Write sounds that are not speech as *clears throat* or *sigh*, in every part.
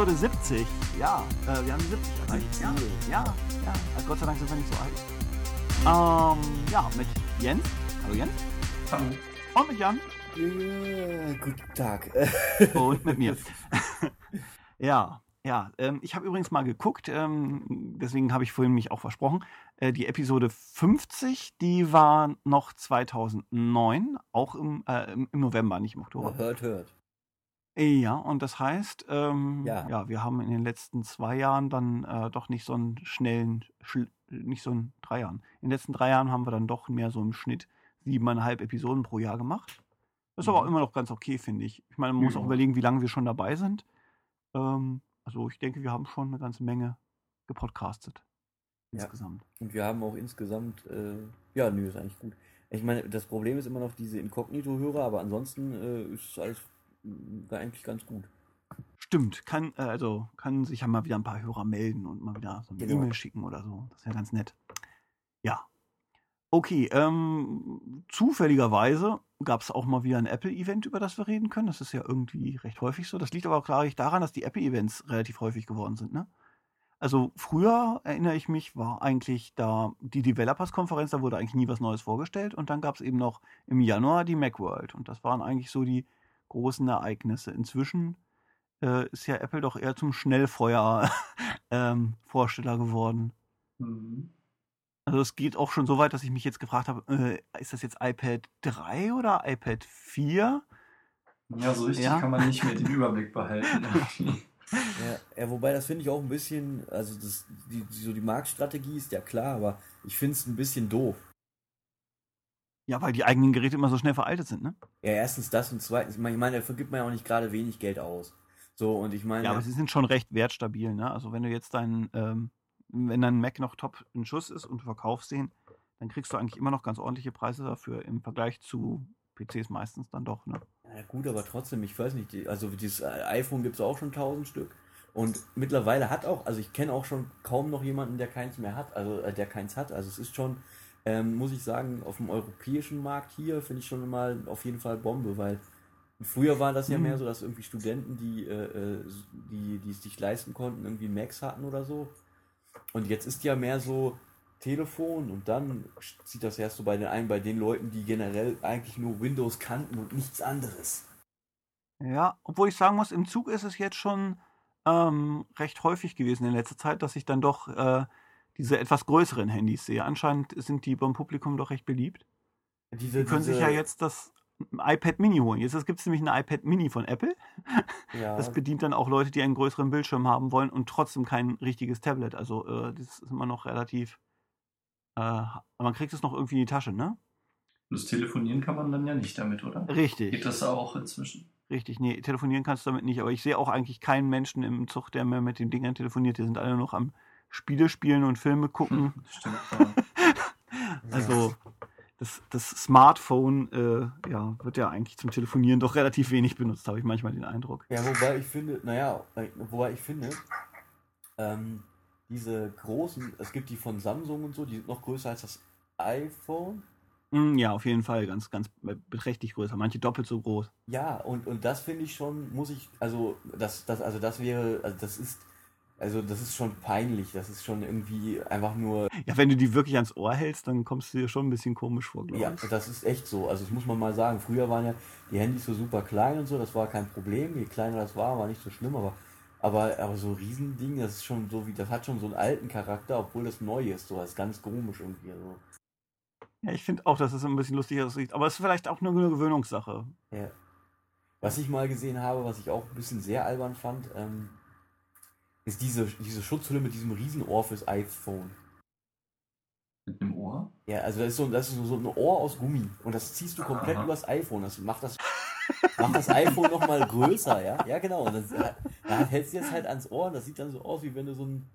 Episode 70. Ja, äh, wir haben die 70 erreicht. Ja, ja, ja. Also Gott sei Dank sind wir nicht so alt. Ähm, ja, mit Jens. Hallo Jens. Hallo. Und mit Jan. Ja, guten Tag. *laughs* Und mit mir. *laughs* ja, ja. Ähm, ich habe übrigens mal geguckt, ähm, deswegen habe ich vorhin mich auch versprochen. Äh, die Episode 50, die war noch 2009, auch im, äh, im November, nicht im Oktober. hört, hört. Ja, und das heißt, ähm, ja. Ja. wir haben in den letzten zwei Jahren dann äh, doch nicht so einen schnellen, Schl nicht so einen drei Jahren. In den letzten drei Jahren haben wir dann doch mehr so im Schnitt siebeneinhalb Episoden pro Jahr gemacht. Das ist aber auch Mhm. immer noch ganz okay, finde ich. Ich meine, man muss Ja. auch überlegen, wie lange wir schon dabei sind. Ähm, also ich denke, wir haben schon eine ganze Menge gepodcastet. Ja. Insgesamt. Und wir haben auch insgesamt, äh, ja, nö, ist eigentlich gut. Ich meine, das Problem ist immer noch diese Inkognito-Hörer, aber ansonsten äh, ist alles mm, eigentlich ganz gut. Stimmt, kann, äh, also kann sich ja mal wieder ein paar Hörer melden und mal wieder so eine Genau. E-Mail schicken oder so. Das wäre ganz nett. Ja. Okay, ähm, zufälligerweise gab es auch mal wieder ein Apple-Event, über das wir reden können. Das ist ja irgendwie recht häufig so. Das liegt aber auch klar daran, dass die Apple-Events relativ häufig geworden sind, ne? Also früher, erinnere ich mich, war eigentlich da die Developers-Konferenz, da wurde eigentlich nie was Neues vorgestellt. Und dann gab es eben noch im Januar die Macworld. Und das waren eigentlich so die großen Ereignisse. Inzwischen äh, ist ja Apple doch eher zum Schnellfeuer-Vorsteller *laughs* geworden. Mhm. Also es geht auch schon so weit, dass ich mich jetzt gefragt habe, äh, ist das jetzt iPad 3 oder iPad 4? Ja, so richtig Ja. kann man nicht mehr *laughs* den Überblick behalten. Ja, ja wobei das finde ich auch ein bisschen, also das, die, die, so die Marktstrategie ist ja klar, aber ich finde es ein bisschen doof. Ja, weil die eigenen Geräte immer so schnell veraltet sind, ne? Ja, erstens das und zweitens, ich meine, dafür gibt man ja auch nicht gerade wenig Geld aus. So, und ich meine, Ja, aber sie sind schon recht wertstabil, ne? Also wenn du jetzt dein, ähm, wenn dein Mac noch top in Schuss ist und du verkaufst den, dann kriegst du eigentlich immer noch ganz ordentliche Preise dafür im Vergleich zu PCs meistens dann doch, ne? Ja gut, aber trotzdem, ich weiß nicht, die, also dieses iPhone gibt es auch schon 1000 Stück. Und mittlerweile hat auch, also ich kenne auch schon kaum noch jemanden, der keins mehr hat, also äh, der keins hat. Also es ist schon, ähm, muss ich sagen, auf dem europäischen Markt hier finde ich schon mal auf jeden Fall Bombe, weil früher war das ja Mhm. mehr so, dass irgendwie Studenten, die, äh, äh, die, die es sich leisten konnten, irgendwie Macs hatten oder so. Und jetzt ist ja mehr so Telefon und dann zieht das erst so bei den ein, bei den Leuten, die generell eigentlich nur Windows kannten und nichts anderes. Ja, obwohl ich sagen muss, im Zug ist es jetzt schon ähm, recht häufig gewesen in letzter Zeit, dass ich dann doch äh, diese etwas größeren Handys sehe. Anscheinend sind die beim Publikum doch recht beliebt. Diese, Die können sich diese- ja jetzt das iPad Mini holen. Jetzt gibt es nämlich ein iPad Mini von Apple. Ja, Das bedient dann auch Leute, die einen größeren Bildschirm haben wollen und trotzdem kein richtiges Tablet. Also äh, das ist immer noch relativ. Äh, man kriegt es noch irgendwie in die Tasche, ne? Das Telefonieren kann man dann ja nicht damit, oder? Richtig. Geht das auch inzwischen? Richtig, nee, telefonieren kannst du damit nicht. Aber ich sehe auch eigentlich keinen Menschen im Zug, der mehr mit den Dingern telefoniert. Die sind alle noch am Spiele spielen und Filme gucken. Hm, stimmt. Ja. *laughs* Also das, das Smartphone äh, ja, wird ja eigentlich zum Telefonieren doch relativ wenig benutzt, habe ich manchmal den Eindruck. ja, wobei ich finde, naja, wobei ich finde, ähm, diese großen, es gibt die von Samsung und so, die sind noch größer als das iPhone. Mm, Ja, auf jeden Fall, ganz, ganz beträchtlich größer. Manche doppelt so groß. Ja, und, und das finde ich schon, muss ich, also das, das, also das wäre, also das ist, also das ist schon peinlich, das ist schon irgendwie einfach nur, Ja, wenn du die wirklich ans Ohr hältst, dann kommst du dir schon ein bisschen komisch vor, glaube ja, ich. das ist echt so, also das muss man mal sagen, früher waren ja die Handys so super klein und so, das war kein Problem, je kleiner das war, war nicht so schlimm, aber, aber, aber so Riesending, das ist schon so wie, das hat schon so einen alten Charakter, obwohl das neu ist, so, das ist ganz komisch irgendwie, so. Ja, ich finde auch, dass es ein bisschen lustig aussieht. Aber es ist vielleicht auch nur eine Gewöhnungssache. Ja. Was ich mal gesehen habe, was ich auch ein bisschen sehr albern fand, ähm, ist diese, diese Schutzhülle mit diesem Riesenohr fürs iPhone. Mit dem Ohr? Ja, also das ist so, das ist so ein Ohr aus Gummi und das ziehst du komplett Aha. übers iPhone. Das macht das, macht das iPhone nochmal größer, ja? Ja, genau. Und das, da hältst du jetzt halt ans Ohr und das sieht dann so aus, wie wenn du so ein,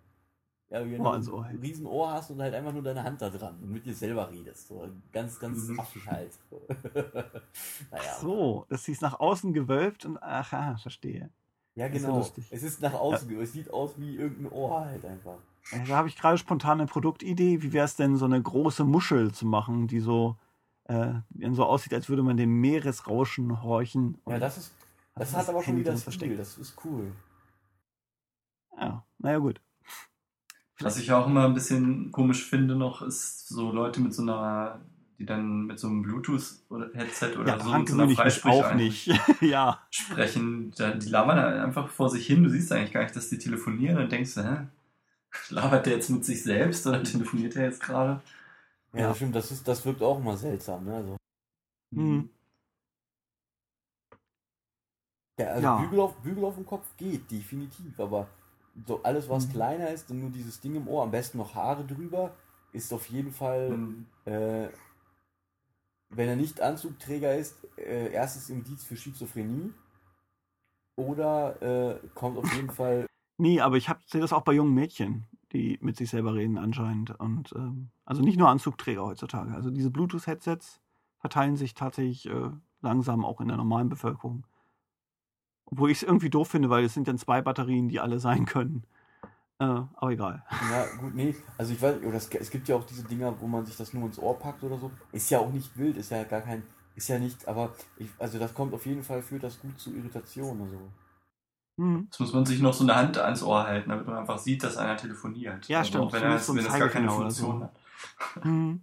ja, wie wenn Ohr du ans Ohr ein. Riesenohr hast und halt einfach nur deine Hand da dran und mit dir selber redest. So ganz, ganz Mhm. affig halt. *laughs* naja. So, das ist nach außen gewölbt und ach, ah, verstehe. Ja, ist ja genau. es ist nach außen, ge- es sieht aus wie irgendein Ohr halt einfach. Da habe ich gerade spontan eine Produktidee. Wie wäre es denn, so eine große Muschel zu machen, die so, äh, so aussieht, als würde man dem Meeresrauschen horchen. Ja, das ist, das Also hat das aber schon wieder drin Stil, versteckt. das ist cool. Ja, naja, gut. Was ich auch immer ein bisschen komisch finde noch, ist so Leute mit so einer, die dann mit so einem Bluetooth-Headset oder Ja, so mit so einer mich auch nicht. *laughs* ja. sprechen. Die labern einfach vor sich hin. Du siehst eigentlich gar nicht, dass die telefonieren und denkst, hä? Labert der jetzt mit sich selbst oder telefoniert er jetzt gerade? Ja, Ja. das stimmt, das, ist, das wirkt auch immer seltsam. Ne? Also, Mhm. ja, also Ja. Bügel, auf, Bügel auf dem Kopf geht, definitiv, aber so alles, was Mhm. kleiner ist und nur dieses Ding im Ohr, am besten noch Haare drüber, ist auf jeden Fall, Mhm. äh, wenn er nicht Anzugträger ist, äh, erstes Indiz für Schizophrenie oder äh, kommt auf jeden Fall *laughs* Nee, aber ich sehe das auch bei jungen Mädchen, die mit sich selber reden anscheinend. Und ähm, also nicht nur Anzugträger heutzutage. Also diese Bluetooth-Headsets verteilen sich tatsächlich äh, langsam auch in der normalen Bevölkerung. Obwohl ich es irgendwie doof finde, weil es sind dann zwei Batterien, die alle sein können. Äh, aber egal. Ja, gut, nee, also ich weiß, oder es, es gibt ja auch diese Dinger, wo man sich das nur ins Ohr packt oder so. Ist ja auch nicht wild, ist ja gar kein, ist ja nicht, aber ich, also das kommt auf jeden Fall, führt das gut zu Irritation oder so. Jetzt muss man sich noch so eine Hand ans Ohr halten, damit man einfach sieht, dass einer telefoniert. Ja, stimmt. Auch wenn, er, wenn das gar keine Funktion so. hat. *laughs* Hm.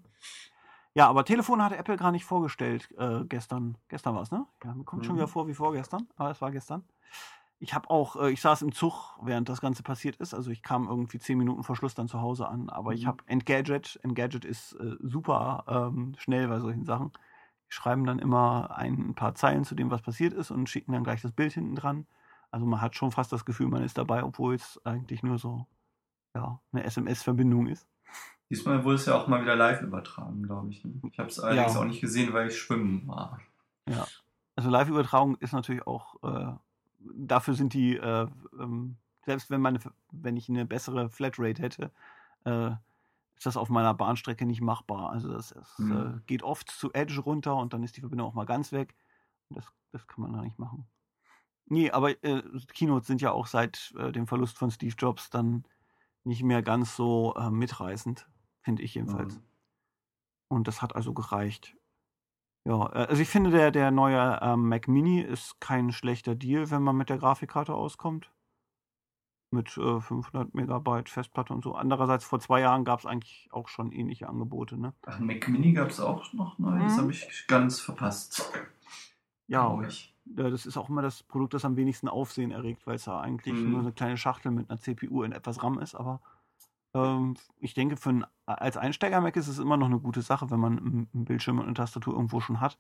Ja, aber Telefon hatte Apple gar nicht vorgestellt äh, gestern. Gestern war es, ne? Ja, mir kommt schon Mhm. wieder vor wie vorgestern, aber es war gestern. Ich habe auch, äh, ich saß im Zug, während das Ganze passiert ist. Also ich kam irgendwie zehn Minuten vor Schluss dann zu Hause an. Aber ich Mhm. habe Engadget. Engadget ist äh, super ähm, schnell bei solchen Sachen. Die schreiben dann immer ein paar Zeilen zu dem, was passiert ist und schicken dann gleich das Bild hinten dran. Also man hat schon fast das Gefühl, man ist dabei, obwohl es eigentlich nur so ja, eine SMS-Verbindung ist. Diesmal wurde es ja auch mal wieder live übertragen, glaube ich. ne? Ich habe es allerdings Ja. auch nicht gesehen, weil ich schwimmen war. Also Live-Übertragung ist natürlich auch, äh, dafür sind die, äh, ähm, selbst wenn, meine, wenn ich eine bessere Flatrate hätte, äh, ist das auf meiner Bahnstrecke nicht machbar. Also das, das Mhm. äh, geht oft zu Edge runter und dann ist die Verbindung auch mal ganz weg. Und das, das kann man da nicht machen. Nee, aber äh, Keynotes sind ja auch seit äh, dem Verlust von Steve Jobs dann nicht mehr ganz so äh, mitreißend, finde ich jedenfalls. Mhm. Und das hat also gereicht. Ja, äh, also ich finde, der, der neue ähm, Mac Mini ist kein schlechter Deal, wenn man mit der Grafikkarte auskommt. Mit äh, 500 Megabyte Festplatte und so. Andererseits, vor zwei Jahren gab es eigentlich auch schon ähnliche Angebote, ne? Ach, Mac Mini gab es auch noch neu. Das Mhm. habe ich ganz verpasst. Ja, ich. äh, das ist auch immer das Produkt, das am wenigsten Aufsehen erregt, weil es ja eigentlich Mhm. nur eine kleine Schachtel mit einer CPU in etwas RAM ist. Aber ähm, ich denke, für ein, als Einsteiger-Mac ist es immer noch eine gute Sache, wenn man einen Bildschirm und eine Tastatur irgendwo schon hat.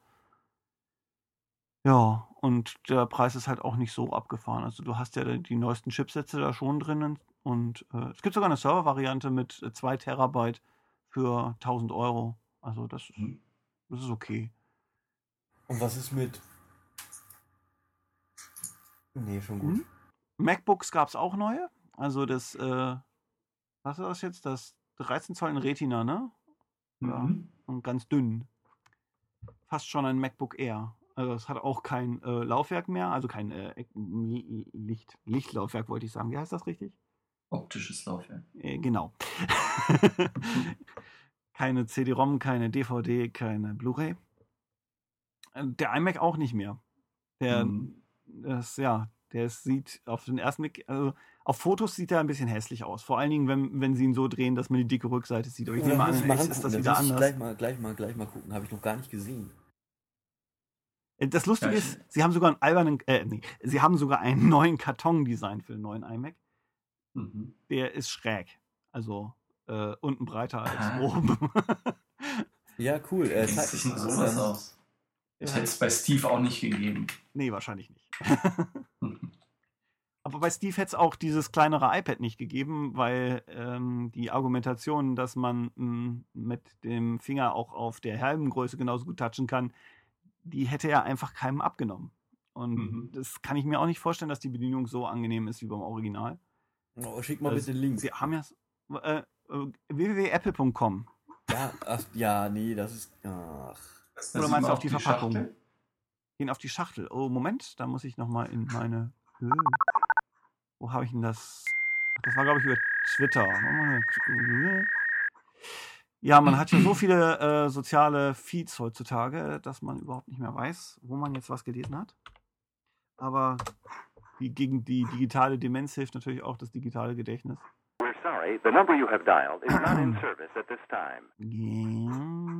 Ja, und der Preis ist halt auch nicht so abgefahren. Also du hast ja die neuesten Chipsätze da schon drinnen und äh, es gibt sogar eine Server-Variante mit 2 Terabyte für 1000 Euro. Also das, ist- Mhm. das ist okay. Und was ist mit. Nee, schon gut. Mhm. MacBooks gab es auch neue. Also das, äh, was ist das jetzt? Das 13 Zoll in Retina, ne? Ja. Mhm. Und ganz dünn. Fast schon ein MacBook Air. Also es hat auch kein äh, Laufwerk mehr, also kein äh, Licht, Lichtlaufwerk wollte ich sagen. Wie heißt das richtig? Optisches Laufwerk. Äh, genau. *laughs* keine CD-ROM, keine DVD, keine Blu-ray. Äh, Der iMac auch nicht mehr. Der, Mhm. das, ja, der sieht auf den ersten Blick, also auf Fotos sieht er ein bisschen hässlich aus. Vor allen Dingen, wenn, wenn sie ihn so drehen, dass man die dicke Rückseite sieht. Aber ich nehme an, mal ist das wieder anders. Gleich mal, gleich mal, gleich mal gucken. Habe ich noch gar nicht gesehen. Äh, Das Lustige Ja, ist, sie haben sogar einen albernen, äh, nee, sie haben sogar einen *laughs* neuen Karton-Design für den neuen iMac. Mhm. Der ist schräg. Also äh, unten breiter als Ah. oben. *laughs* Ja, cool. Äh, zeig denn mal sowas aus? Das hätte es bei Steve auch nicht gegeben. nee, wahrscheinlich nicht. *laughs* Aber bei Steve hätte es auch dieses kleinere iPad nicht gegeben, weil ähm, die Argumentation, dass man mh, mit dem Finger auch auf der halben Größe genauso gut touchen kann, die hätte er einfach keinem abgenommen. Und Mhm. das kann ich mir auch nicht vorstellen, dass die Bedienung so angenehm ist wie beim Original. Oh, schick mal Also, bitte den Link. Sie haben ja äh, äh, www.apple.com. Ja, ach, ja, nee, das ist. Ach. Da Oder meinst du auf auch die Verpackung? Schachtel. Gehen auf die Schachtel. Oh, Moment, da muss ich nochmal in meine. Wo habe ich denn das? Ach, Das war, glaube ich, über Twitter. Ja, man hat ja so *clears throat* viele äh, soziale Feeds heutzutage, dass man überhaupt nicht mehr weiß, wo man jetzt was gelesen hat. Aber die, gegen die digitale Demenz hilft natürlich auch das digitale Gedächtnis. We're sorry, the number you have dialed is not in service at this time. Wo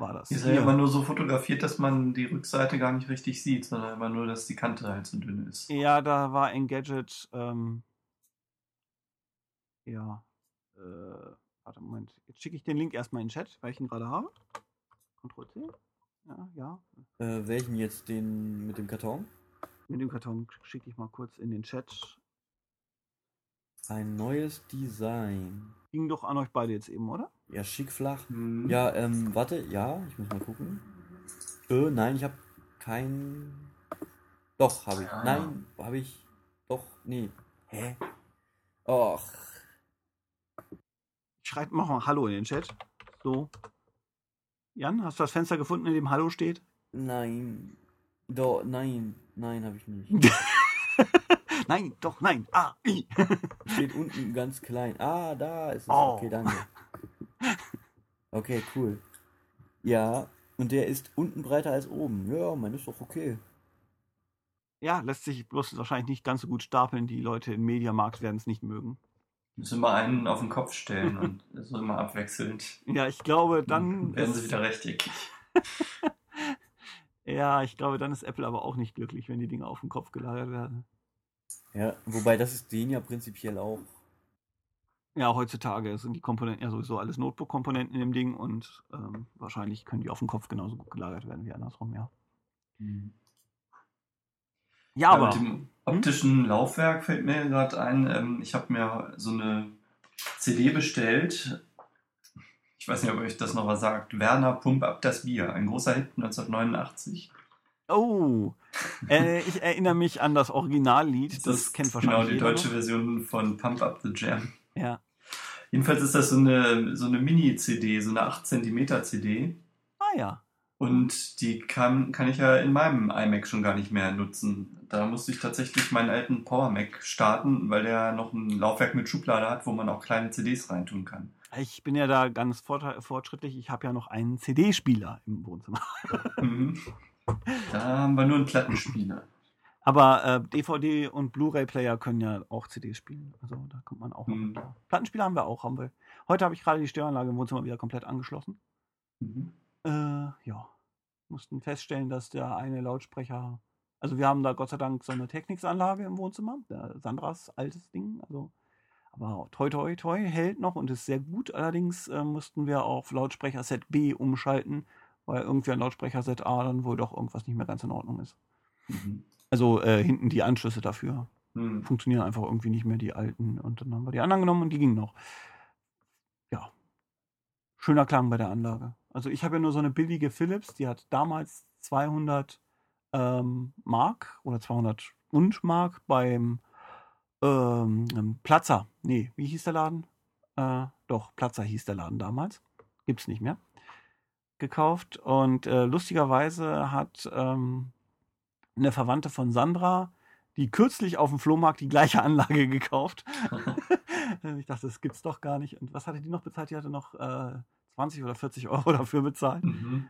war das? Ist ja Hier. immer nur so fotografiert, dass man die Rückseite gar nicht richtig sieht, sondern immer nur, dass die Kante halt so dünn ist. Ja, da war Engadget, ähm, ja, äh, warte, Moment. Jetzt schicke ich den Link erstmal in den Chat, weil ich ihn gerade habe. Ctrl C. Ja, ja. Äh, welchen jetzt? Den mit dem Karton? Mit dem Karton schicke ich mal kurz in den Chat. Ein neues Design. Ging doch an euch beide jetzt eben, oder? Ja, schick flach. Hm. Ja, ähm, warte, ja, ich muss mal gucken. Äh, nein, ich habe kein. Doch, habe ich. Ah. Nein, habe ich. Doch, nee. Hä? Och, mach mal Hallo in den Chat. So. Jan, hast du das Fenster gefunden, in dem Hallo steht? nein. Doch, nein, nein, habe ich nicht. *laughs* nein, doch, nein. Ah, i. *laughs* Steht unten ganz klein. Ah, da ist es. Oh. Okay, danke. Okay, cool. Ja, und der ist unten breiter als oben. Ja, man ist doch okay. Ja, lässt sich bloß wahrscheinlich nicht ganz so gut stapeln. Die Leute im Mediamarkt werden es nicht mögen. Müssen wir einen auf den Kopf stellen und *laughs* so immer abwechselnd. Ja, ich glaube, dann. werden sie wieder rechteckig. *laughs* Ja, ich glaube, dann ist Apple aber auch nicht glücklich, wenn die Dinge auf den Kopf gelagert werden. Ja, wobei das ist den ja prinzipiell auch. Ja, heutzutage sind die Komponenten ja sowieso alles Notebook-Komponenten in dem Ding und ähm, wahrscheinlich können die auf dem Kopf genauso gut gelagert werden wie andersrum, ja. Ja, Ja, aber. mit dem optischen Laufwerk fällt mir gerade ein, ähm, ich habe mir so eine CD bestellt. Ich weiß nicht, ob euch das noch was sagt. Werner, pump ab das Bier. Ein großer Hit 1989. Oh, äh, ich erinnere mich an das Originallied. Das, kennt genau wahrscheinlich die jeder deutsche noch. Version von Pump Up the Jam. Ja. Jedenfalls ist das so eine, so eine Mini-CD, so eine 8 cm CD. Ah ja. Und die kann, kann ich ja in meinem iMac schon gar nicht mehr nutzen. Da musste ich tatsächlich meinen alten Power Mac starten, weil der noch ein Laufwerk mit Schublade hat, wo man auch kleine CDs reintun kann. Ich bin ja da ganz fortschrittlich. Ich habe ja noch einen CD-Spieler im Wohnzimmer. *laughs* Mhm. Da haben wir nur einen Plattenspieler. Aber äh, DVD und Blu-ray-Player können ja auch CDs spielen. Also da kommt man auch noch Mhm. klar. Plattenspieler haben wir auch. Haben wir. Heute habe ich gerade die Störanlage im Wohnzimmer wieder komplett angeschlossen. Mhm. Äh, ja. Mussten feststellen, dass der eine Lautsprecher. Also wir haben da Gott sei Dank so eine Technics-Anlage im Wohnzimmer. Der Sandras altes Ding. Also, aber toi toi toi hält noch und ist sehr gut. Allerdings äh, mussten wir auf Lautsprecher Set B umschalten, weil irgendwie an Lautsprecher Set A dann wohl doch irgendwas nicht mehr ganz in Ordnung ist. Mhm. Also äh, hinten die Anschlüsse dafür Mhm. funktionieren einfach irgendwie nicht mehr die alten. Und dann haben wir die anderen genommen und die gingen noch. Ja. Schöner Klang bei der Anlage. Also ich habe ja nur so eine billige Philips, die hat damals 200 ähm, Mark oder 200 und Mark beim ähm, ähm, Platzer. Nee, wie hieß der Laden? Äh, doch, Platzer hieß der Laden damals. Gibt's nicht mehr. Gekauft. Und äh, lustigerweise hat ähm, eine Verwandte von Sandra die kürzlich auf dem Flohmarkt die gleiche *laughs* Anlage gekauft. *laughs* ich dachte, das gibt's doch gar nicht. Und was hatte die noch bezahlt? Die hatte noch äh, 20 oder 40 Euro dafür bezahlt. Mhm.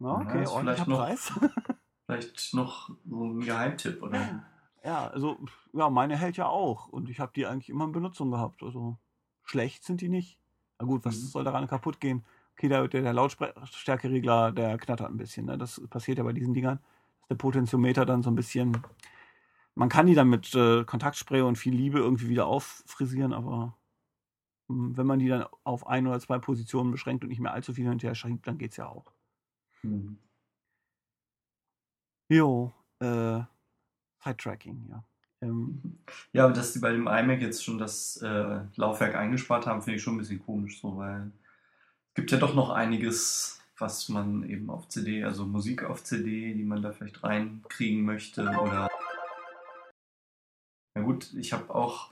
Ja, okay, ist ordentlicher vielleicht noch- Preis. *laughs* Vielleicht noch so ein Geheimtipp, oder? Ja, also, ja, meine hält ja auch. Und ich habe die eigentlich immer in Benutzung gehabt. Also, schlecht sind die nicht. Na gut, was Mhm. soll daran kaputt gehen? Okay, der, der, Lautstärkeregler, der knattert ein bisschen. Ne? Das passiert ja bei diesen Dingern. Dass der Potentiometer dann so ein bisschen. Man kann die dann mit äh, Kontaktspray und viel Liebe irgendwie wieder auffrisieren, aber mh, wenn man die dann auf ein oder zwei Positionen beschränkt und nicht mehr allzu viel hinterher schiebt, dann geht's ja auch. Mhm. Jo, äh, Side-Tracking, ja. Ähm, Ja, aber dass die bei dem iMac jetzt schon das äh, Laufwerk eingespart haben, finde ich schon ein bisschen komisch, so, weil gibt ja doch noch einiges, was man eben auf CD, also Musik auf CD, die man da vielleicht reinkriegen möchte oder. Ja gut, ich habe auch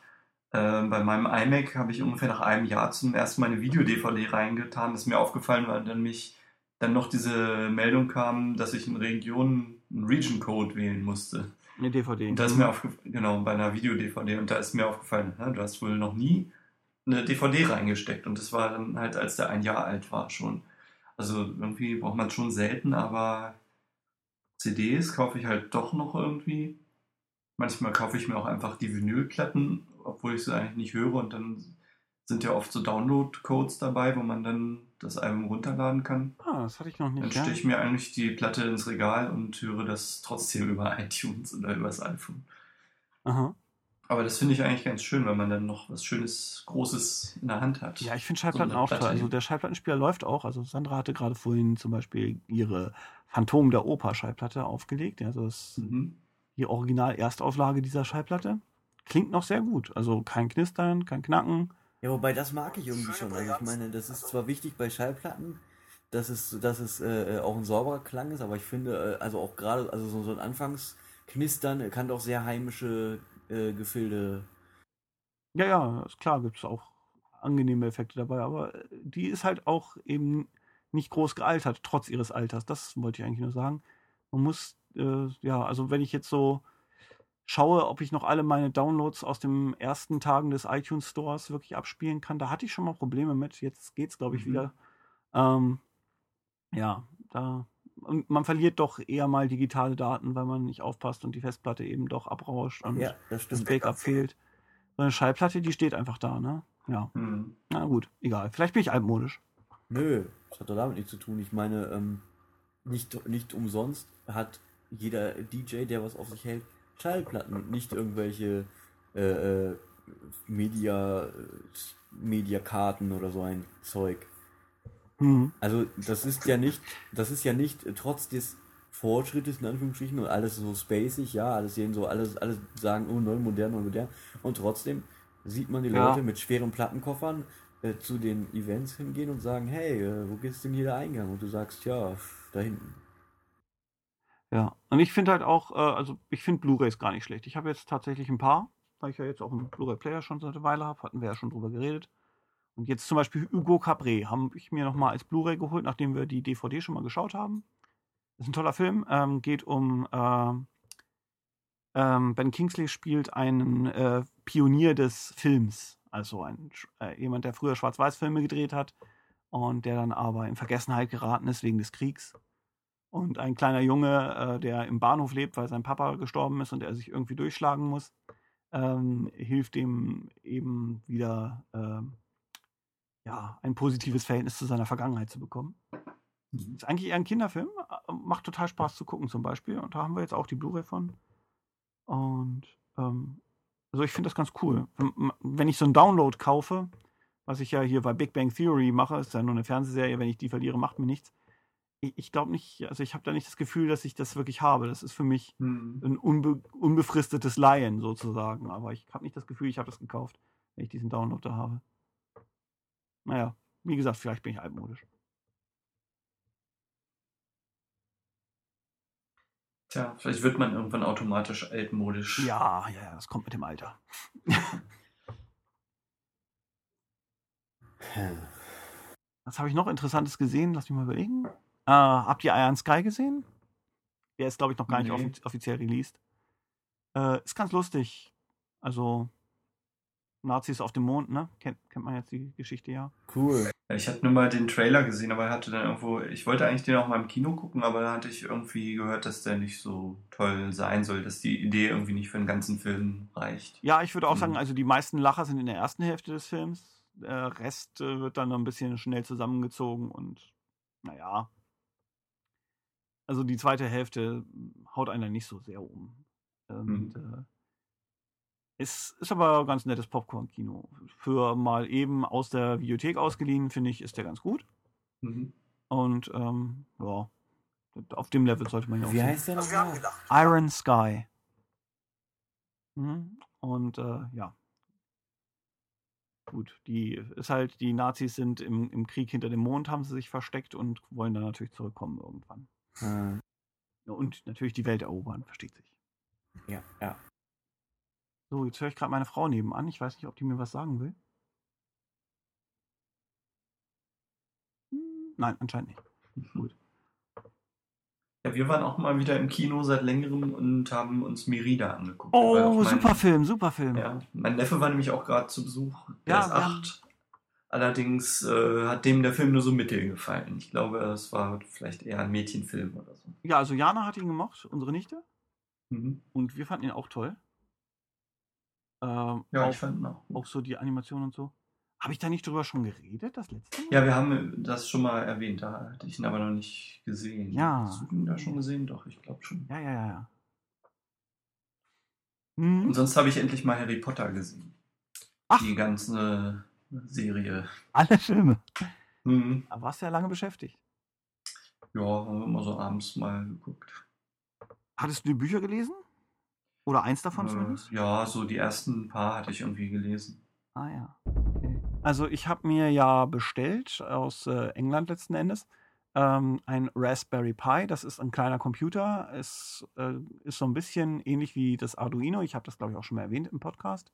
äh, bei meinem iMac habe ich ungefähr nach einem Jahr zum ersten Mal eine Video-DVD reingetan. Das ist mir aufgefallen, weil dann mich dann noch diese Meldung kam, dass ich in Region einen Region-Code wählen musste. eine DVD. Und da ist mir aufgefallen, genau, bei einer Video-DVD, und da ist mir aufgefallen, hä, du hast wohl noch nie eine DVD reingesteckt. Und das war dann halt, als der ein Jahr alt war schon. Also irgendwie braucht man es schon selten, aber CDs kaufe ich halt doch noch irgendwie. Manchmal kaufe ich mir auch einfach die Vinylplatten, obwohl ich sie eigentlich nicht höre. Und dann sind ja oft so Download-Codes dabei, wo man dann das Album runterladen kann. Ah, das hatte ich noch Dann nicht. stehe Ja. ich mir eigentlich die Platte ins Regal und höre das trotzdem über *laughs* iTunes oder übers iPhone. Aha. Aber das finde ich eigentlich ganz schön, weil man dann noch was Schönes, Großes in der Hand hat. Ja, ich finde Schallplatten So auch toll. Also der Schallplattenspieler läuft auch. Also Sandra hatte gerade vorhin zum Beispiel ihre Phantom der Oper Schallplatte aufgelegt. Also das Mhm. die Original-Erstauflage dieser Schallplatte. Klingt noch sehr gut. Also kein Knistern, kein Knacken. Ja, wobei das mag ich irgendwie schon. Also ich meine, das ist zwar wichtig bei Schallplatten, dass es, dass es äh, auch ein sauberer Klang ist, aber ich finde, äh, also auch gerade, also so, so ein Anfangsknistern kann doch sehr heimische äh, Gefilde. Ja, ja, ist klar, gibt es auch angenehme Effekte dabei, aber äh, die ist halt auch eben nicht groß gealtert, trotz ihres Alters. Das wollte ich eigentlich nur sagen. Man muss, äh, ja, also wenn ich jetzt so schaue, ob ich noch alle meine Downloads aus den ersten Tagen des iTunes Stores wirklich abspielen kann, da hatte ich schon mal Probleme mit. Jetzt geht's, glaube ich, Mhm. wieder. Ähm, ja, da. Und man verliert doch eher mal digitale Daten, weil man nicht aufpasst und die Festplatte eben doch abrauscht und Ja, das das. Backup fehlt. So eine Schallplatte, die steht einfach da, ne? Ja. Mhm. Na gut, egal. Vielleicht bin ich altmodisch. Nö, das hat doch damit nichts zu tun. Ich meine, ähm, nicht, nicht umsonst hat jeder DJ, der was auf sich hält, Schallplatten und nicht irgendwelche äh, äh, Media, äh, Mediakarten oder so ein Zeug. Mhm. Also das ist ja nicht, das ist ja nicht äh, trotz des Fortschrittes in Anführungsstrichen und alles so spacig, ja, alles sehen so, alles, alles sagen, oh neu, modern, neu, modern. Und trotzdem sieht man die Ja. Leute mit schweren Plattenkoffern äh, zu den Events hingehen und sagen, hey, äh, wo ist denn hier der Eingang? Und du sagst, ja, da hinten. Ja. Und ich finde halt auch, äh, also ich finde Blu-Rays gar nicht schlecht. Ich habe jetzt tatsächlich ein paar, weil ich ja jetzt auch einen Blu-ray-Player schon seit einer Weile habe, hatten wir ja schon drüber geredet. Und jetzt zum Beispiel Hugo Cabré habe ich mir nochmal als Blu-ray geholt, nachdem wir die DVD schon mal geschaut haben. Ist ein toller Film. Ähm, geht um ähm, ähm, Ben Kingsley spielt einen äh, Pionier des Films, also ein, äh, jemand, der früher Schwarz-Weiß-Filme gedreht hat und der dann aber in Vergessenheit geraten ist wegen des Kriegs. Und ein kleiner Junge, äh, der im Bahnhof lebt, weil sein Papa gestorben ist und er sich irgendwie durchschlagen muss, ähm, hilft ihm eben wieder ähm, ja, ein positives Verhältnis zu seiner Vergangenheit zu bekommen. Mhm. Ist eigentlich eher ein Kinderfilm, äh, macht total Spaß zu gucken zum Beispiel. Und da haben wir jetzt auch die Blu-ray von. Und ähm, also ich finde das ganz cool. Wenn- Wenn ich so einen Download kaufe, was ich ja hier bei Big Bang Theory mache, ist ja nur eine Fernsehserie, wenn ich die verliere, macht mir nichts. Ich, ich glaube nicht, also ich habe da nicht das Gefühl, dass ich das wirklich habe. Das ist für mich Mhm. ein unbe unbefristetes Laien sozusagen. Aber ich habe nicht das Gefühl, ich habe das gekauft, wenn ich diesen Download da habe. Naja, wie gesagt, vielleicht bin ich altmodisch. Tja, vielleicht wird man irgendwann automatisch altmodisch. Ja, ja, ja, das kommt mit dem Alter. *laughs* Was habe ich noch Interessantes gesehen? Lass mich mal überlegen. Äh, habt ihr Iron Sky gesehen? Der ist, glaube ich, noch gar nicht Nee. offi offiziell released. Äh, ist ganz lustig. Also, Nazis auf dem Mond, ne? Kennt, kennt man jetzt die Geschichte ja. Cool. Ich hatte nur mal den Trailer gesehen, aber er hatte dann irgendwo, ich wollte eigentlich den auch mal im Kino gucken, aber da hatte ich irgendwie gehört, dass der nicht so toll sein soll, dass die Idee irgendwie nicht für den ganzen Film reicht. Ja, ich würde auch Mhm. sagen, also die meisten Lacher sind in der ersten Hälfte des Films. Der Rest äh, wird dann noch ein bisschen schnell zusammengezogen und naja. Also die zweite Hälfte haut einen dann nicht so sehr um. Und, Mhm. äh, es ist aber ein ganz nettes Popcorn-Kino. Für mal eben aus der Videothek ausgeliehen, finde ich, ist der ganz gut. Mhm. Und ähm, ja, auf dem Level sollte man ja auch Wie sehen. heißt der nochmal? Iron Sky. Mhm. Und äh, ja. Gut, die ist halt, die Nazis sind im, im Krieg hinter dem Mond, haben sie sich versteckt und wollen dann natürlich zurückkommen irgendwann. Ja, Und natürlich die Welt erobern, versteht sich. ja, ja. So, jetzt höre ich gerade meine Frau nebenan. Ich weiß nicht, ob die mir was sagen will. Hm, Nein, anscheinend nicht. Gut. Ja, wir waren auch mal wieder im Kino seit längerem und haben uns Merida angeguckt. Oh, mein- super Film, super Film. Ja, mein Neffe war nämlich auch gerade zu Besuch. Der Ja, ist wir haben- acht. Allerdings äh, hat dem der Film nur so mittel gefallen. Ich glaube, es war vielleicht eher ein Mädchenfilm oder so. Ja, also Jana hat ihn gemocht, unsere Nichte. Mhm. Und wir fanden ihn auch toll. Ähm, Ja, auch, ich fand auch. auch so die Animation und so. Habe ich da nicht drüber schon geredet, das letzte Mal? Ja, wir haben das schon mal erwähnt, da hatte ich ihn aber noch nicht gesehen. Ja. Hast du ihn da schon gesehen? Doch, ich glaube schon. Ja, ja, ja. ja. Hm? Und sonst habe ich endlich mal Harry Potter gesehen. Ach. Die ganze Serie. Alle Filme. Hm. Da warst du ja lange beschäftigt. Ja, haben wir immer so abends mal geguckt. Hattest du die Bücher gelesen? Oder eins davon zumindest? Äh, ja, so die ersten paar hatte ich irgendwie gelesen. Ah ja. Okay. Also ich habe mir ja bestellt aus äh, England letzten Endes ähm, ein Raspberry Pi. Das ist ein kleiner Computer. Es äh, ist so ein bisschen ähnlich wie das Arduino. Ich habe das glaube ich auch schon mal erwähnt im Podcast.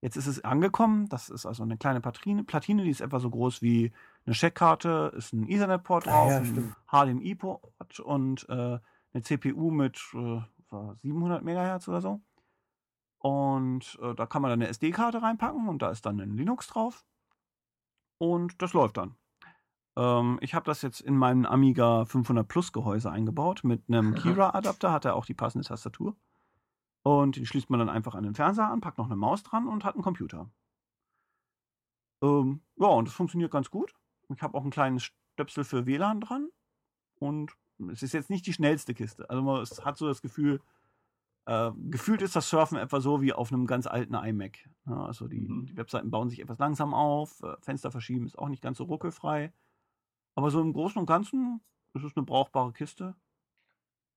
Jetzt ist es angekommen. Das ist also eine kleine Platine, Platine die ist etwa so groß wie eine Checkkarte. Ist ein Ethernet-Port Ah, drauf, ja, ein. HDMI-Port und äh, eine CPU mit äh, war 700 Megahertz oder so. Und äh, da kann man dann eine SD-Karte reinpacken und da ist dann ein Linux drauf. Und das läuft dann. Ähm, ich habe das jetzt in meinem Amiga 500 Plus Gehäuse eingebaut. Mit einem. *laughs* Kira-Adapter hat er auch die passende Tastatur. Und die schließt man dann einfach an den Fernseher an, packt noch eine Maus dran und hat einen Computer. Ähm, ja, und das funktioniert ganz gut. Ich habe auch einen kleinen Stöpsel für WLAN dran. Und es ist jetzt nicht die schnellste Kiste. Also man es hat so das Gefühl, äh, gefühlt ist das Surfen etwa so wie auf einem ganz alten iMac. Ja, also die, Mhm. die Webseiten bauen sich etwas langsam auf, äh, Fenster verschieben ist auch nicht ganz so ruckelfrei. Aber so im Großen und Ganzen ist es eine brauchbare Kiste.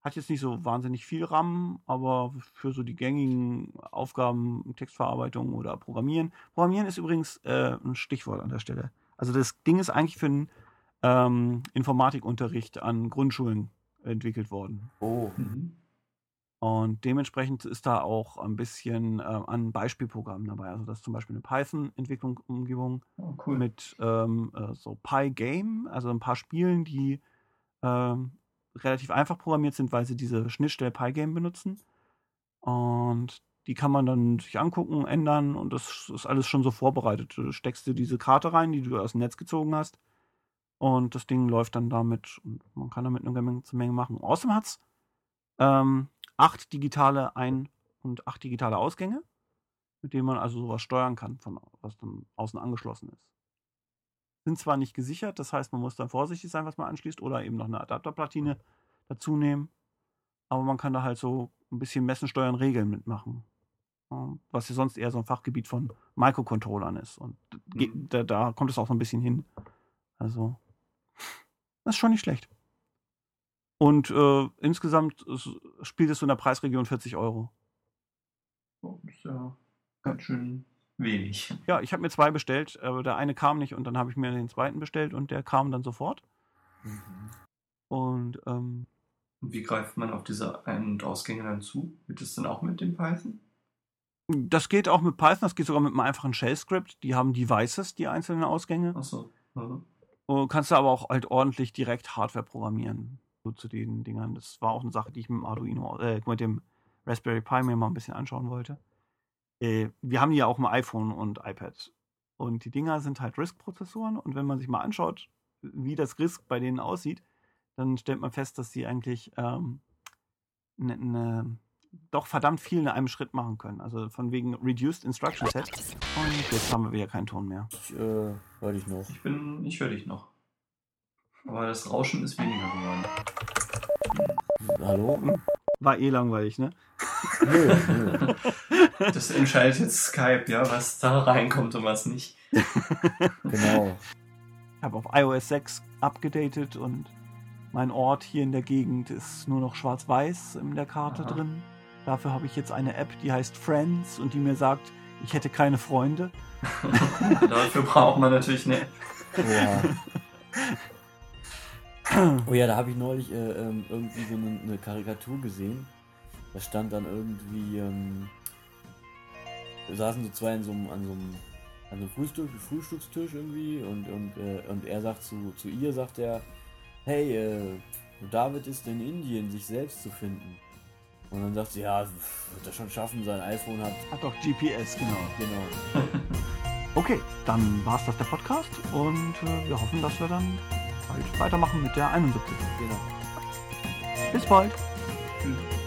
Hat jetzt nicht so wahnsinnig viel RAM, aber für so die gängigen Aufgaben, Textverarbeitung oder Programmieren. Programmieren ist übrigens äh, ein Stichwort an der Stelle. Also das Ding ist eigentlich für einen ähm, Informatikunterricht an Grundschulen entwickelt worden. Oh. Mhm. Und dementsprechend ist da auch ein bisschen äh, an Beispielprogrammen dabei. Also das ist zum Beispiel eine Python-Entwicklungsumgebung Oh, cool. mit ähm, äh, so Pygame, also ein paar Spielen, die ähm, relativ einfach programmiert sind, weil sie diese Schnittstelle Pygame benutzen. Und die kann man dann sich angucken, ändern und das ist alles schon so vorbereitet. Du steckst dir diese Karte rein, die du aus dem Netz gezogen hast. Und das Ding läuft dann damit und man kann damit eine ganze Menge machen. Außerdem hat es ähm, acht digitale Ein- und acht digitale Ausgänge, mit denen man also sowas steuern kann, von, was dann außen angeschlossen ist. Sind zwar nicht gesichert, das heißt, man muss dann vorsichtig sein, was man anschließt, oder eben noch eine Adapterplatine dazu nehmen. Aber man kann da halt so ein bisschen Messen, Steuern, Regeln mitmachen. Was ja sonst eher so ein Fachgebiet von Microcontrollern ist. Und Mhm. da, da kommt es auch so ein bisschen hin. Also, das ist schon nicht schlecht. Und äh, insgesamt spielt es so in der Preisregion 40 Euro. Oh, ist ja ganz schön wenig. Ja, ich habe mir zwei bestellt, aber der eine kam nicht und dann habe ich mir den zweiten bestellt und der kam dann sofort. Mhm. Und ähm, wie greift man auf diese Ein- und Ausgänge dann zu? Wird es dann auch mit dem Python? das geht auch mit Python, das geht sogar mit einem einfachen Shell-Script. Die haben Devices, die einzelnen Ausgänge. Achso. Mhm. Und kannst du aber auch halt ordentlich direkt Hardware programmieren. So zu den Dingern. Das war auch eine Sache, die ich mit dem Arduino, äh, mit dem Raspberry Pi mir mal ein bisschen anschauen wollte. Äh, wir haben die ja auch im iPhone und iPad. Und die Dinger sind halt RISC-Prozessoren. Und wenn man sich mal anschaut, wie das RISC bei denen aussieht, dann stellt man fest, dass die eigentlich ähm, ne, ne, doch verdammt viel in einem Schritt machen können. Also von wegen Reduced Instruction Set. Und jetzt haben wir wieder keinen Ton mehr. Ich, äh, hör dich noch. Ich bin, ich höre dich noch. Aber das Rauschen ist weniger geworden. Hallo? War eh langweilig, ne? Nö, nö. *laughs* Das entscheidet jetzt Skype, ja, was da reinkommt und was nicht. Genau. Ich habe auf iOS 6 abgedatet und mein Ort hier in der Gegend ist nur noch schwarz-weiß in der Karte Aha. drin. Dafür habe ich jetzt eine App, die heißt Friends und die mir sagt, ich hätte keine Freunde. *laughs* Dafür braucht man natürlich eine App. Ja. Oh ja, da habe ich neulich äh, ähm, irgendwie so eine, eine Karikatur gesehen. Da stand dann irgendwie, ähm, da saßen so zwei an so einem, an so einem, an so einem Frühstück, Frühstückstisch irgendwie und, und, äh, und er sagt zu, zu ihr, sagt er, hey, äh, David ist in Indien, sich selbst zu finden. Und dann sagt sie, ja, wird er schon schaffen, sein iPhone hat, Hat doch GPS, genau. genau. *laughs* Okay, dann war es das der Podcast und äh, wir hoffen, dass wir dann bald weitermachen mit der 71. genau. Bis bald. Tschüss.